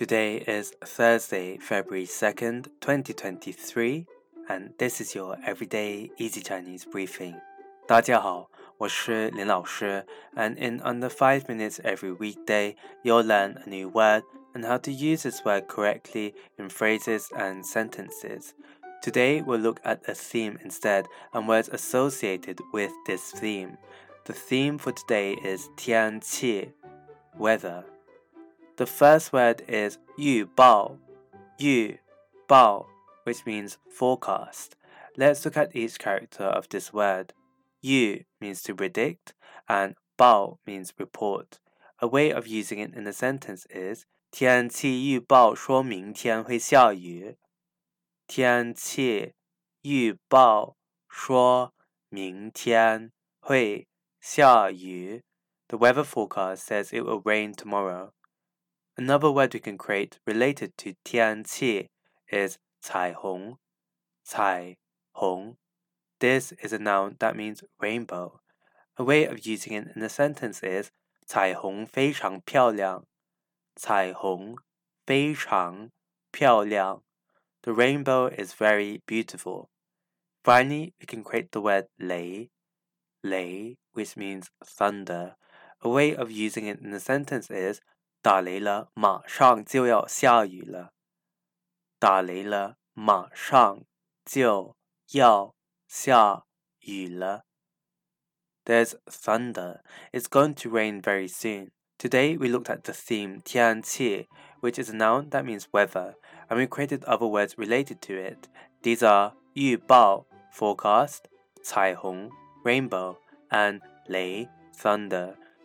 Today is Thursday, February 2nd, 2023, and this is your everyday easy Chinese briefing. 大家好，我是林老师, and in under 5 minutes every weekday, you'll learn a new word and how to use this word correctly in phrases and sentences. Today, we'll look at a theme instead and words associated with this theme. The theme for today is 天气, weather. The first word is 预报,预报, which means forecast. Let's look at each character of this word. 预 means to predict, and 报 means report. A way of using it in a sentence is 天气预报说明天会下雨。天气预报说明天会下雨。The weather forecast says it will rain tomorrow. Another word we can create related to 天气 is 彩虹,彩虹. This is a noun that means rainbow. A way of using it in a sentence is 彩虹非常漂亮。彩虹非常漂亮。The rainbow is very beautiful. Finally, we can create the word 雷,雷, which means thunder. A way of using it in a sentence is 打雷了，马上就要下雨了。打雷了，马上就要下雨了。There's thunder. It's going to rain very soon. Today we looked at the theme 天气, which is a noun that means weather, and we created other words related to it. These are 预报 forecast, 彩虹 rainbow, and 雷 thunder.